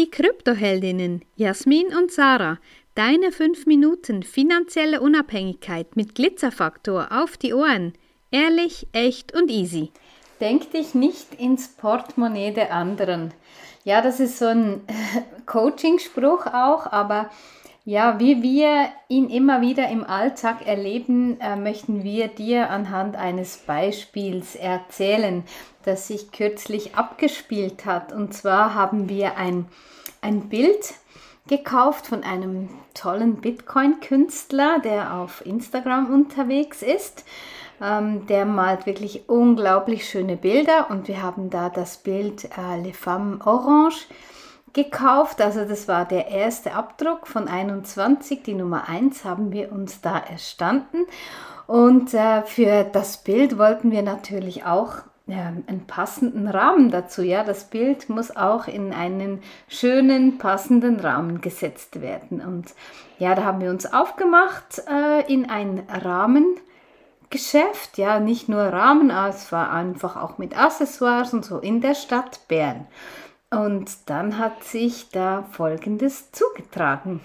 Die Kryptoheldinnen Jasmin und Sarah, deine 5 Minuten finanzielle Unabhängigkeit mit Glitzerfaktor auf die Ohren. Ehrlich, echt und easy. Denk dich nicht ins Portemonnaie der anderen. Ja, das ist so ein Coaching-Spruch auch, aber ja, wie wir ihn immer wieder im Alltag erleben, äh, möchten wir dir anhand eines Beispiels erzählen, das sich kürzlich abgespielt hat. Und zwar haben wir ein, ein Bild gekauft von einem tollen Bitcoin-Künstler, der auf Instagram unterwegs ist. Ähm, der malt wirklich unglaublich schöne Bilder und wir haben da das Bild äh, Les Femmes Orange gekauft. Also das war der erste Abdruck von 21. Die Nummer 1 haben wir uns da erstanden. Und äh, für das Bild wollten wir natürlich auch ja, einen passenden Rahmen dazu. Ja, das Bild muss auch in einen schönen, passenden Rahmen gesetzt werden. Und ja, da haben wir uns aufgemacht äh, in ein Rahmengeschäft. Ja, nicht nur Rahmen, es war einfach auch mit Accessoires und so in der Stadt Bern. Und dann hat sich da Folgendes zugetragen.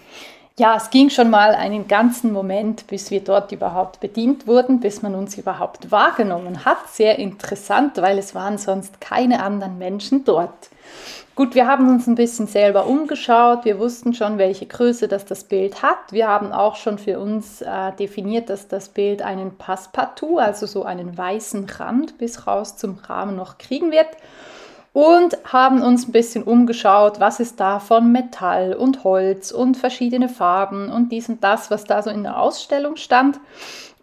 Ja, es ging schon mal einen ganzen Moment, bis wir dort überhaupt bedient wurden, bis man uns überhaupt wahrgenommen hat. Sehr interessant, weil es waren sonst keine anderen Menschen dort. Gut, wir haben uns ein bisschen selber umgeschaut. Wir wussten schon, welche Größe das das Bild hat. Wir haben auch schon für uns äh, definiert, dass das Bild einen Passepartout, also so einen weißen Rand bis raus zum Rahmen noch kriegen wird und haben uns ein bisschen umgeschaut, was ist da von Metall und Holz und verschiedene Farben und dies und das, was da so in der Ausstellung stand.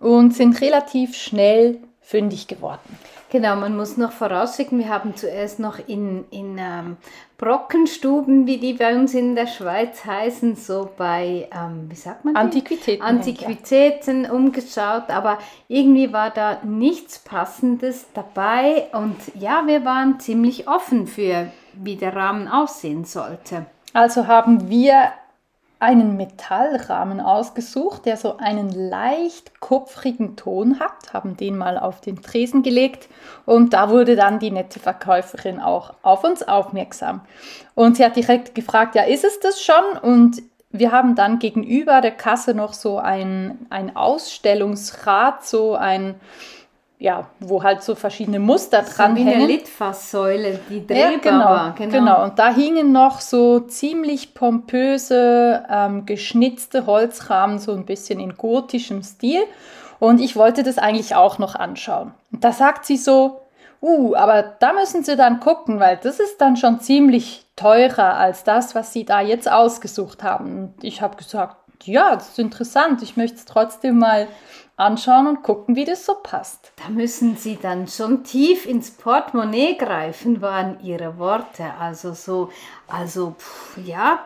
Und sind relativ schnell fündig geworden. Genau, man muss noch vorausschicken, wir haben zuerst noch in, in ähm, Brockenstuben, wie die bei uns in der Schweiz heißen, so bei, ähm, wie sagt man? Antiquitäten. Antiquitäten ja. umgeschaut, aber irgendwie war da nichts Passendes dabei und ja, wir waren ziemlich offen für, wie der Rahmen aussehen sollte. Also haben wir einen Metallrahmen ausgesucht, der so einen leicht kupfrigen Ton hat, haben den mal auf den Tresen gelegt und da wurde dann die nette Verkäuferin auch auf uns aufmerksam. Und sie hat direkt gefragt, ja, ist es das schon? Und wir haben dann gegenüber der Kasse noch so ein, ein Ausstellungsrad, so ein ja, wo halt so verschiedene Muster so dran wie hängen. eine Litfaßsäule, die drehbar ja, genau. Genau. genau, und da hingen noch so ziemlich pompöse, ähm, geschnitzte Holzrahmen, so ein bisschen in gotischem Stil. Und ich wollte das eigentlich auch noch anschauen. Und da sagt sie so, uh, aber da müssen Sie dann gucken, weil das ist dann schon ziemlich teurer als das, was Sie da jetzt ausgesucht haben. Und ich habe gesagt, ja, das ist interessant, ich möchte es trotzdem mal anschauen und gucken, wie das so passt. Da müssen Sie dann schon tief ins Portemonnaie greifen, waren Ihre Worte. Also so, also pff, ja.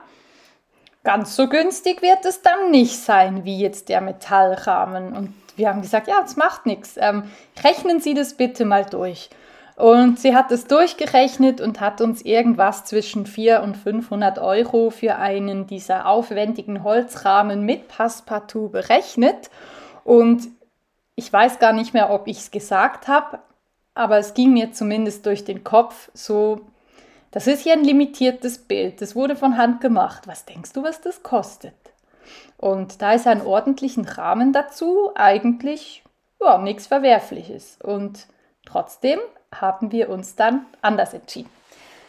Ganz so günstig wird es dann nicht sein, wie jetzt der Metallrahmen. Und wir haben gesagt, ja, das macht nichts. Ähm, rechnen Sie das bitte mal durch. Und sie hat es durchgerechnet und hat uns irgendwas zwischen 400 und 500 Euro für einen dieser aufwendigen Holzrahmen mit Passepartout berechnet. Und ich weiß gar nicht mehr, ob ich es gesagt habe, aber es ging mir zumindest durch den Kopf so, das ist hier ein limitiertes Bild, das wurde von Hand gemacht. Was denkst du, was das kostet? Und da ist ein ordentlichen Rahmen dazu eigentlich ja, nichts Verwerfliches. Und trotzdem haben wir uns dann anders entschieden.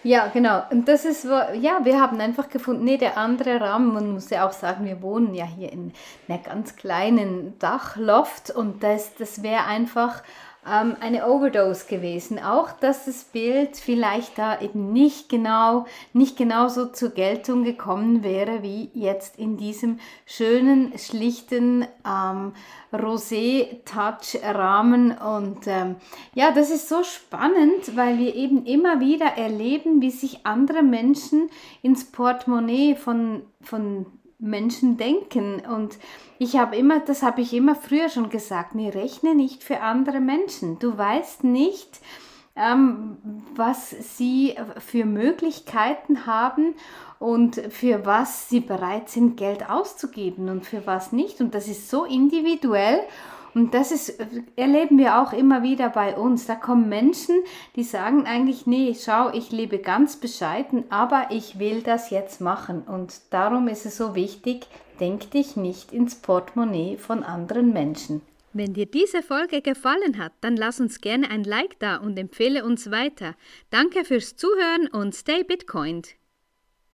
Ja, genau. Und das ist, ja, wir haben einfach gefunden, nee, der andere Rahmen, man muss ja auch sagen, wir wohnen ja hier in einer ganz kleinen Dachloft und das, das wäre einfach ähm, eine Overdose gewesen. Auch, dass das Bild vielleicht da eben nicht genau, nicht genau so zur Geltung gekommen wäre, wie jetzt in diesem schönen, schlichten ähm, Rosé-Touch-Rahmen. Und ähm, ja, das ist so spannend, weil wir eben immer wieder erleben, wie sich andere Menschen ins Portemonnaie von, von Menschen denken. Und ich habe immer, das habe ich immer früher schon gesagt, mir rechne nicht für andere Menschen. Du weißt nicht, ähm, was sie für Möglichkeiten haben und für was sie bereit sind, Geld auszugeben und für was nicht. Und das ist so individuell. Und das ist, erleben wir auch immer wieder bei uns. Da kommen Menschen, die sagen eigentlich, nee, schau, ich lebe ganz bescheiden, aber ich will das jetzt machen. Und darum ist es so wichtig, denk dich nicht ins Portemonnaie von anderen Menschen. Wenn dir diese Folge gefallen hat, dann lass uns gerne ein Like da und empfehle uns weiter. Danke fürs Zuhören und stay Bitcoined.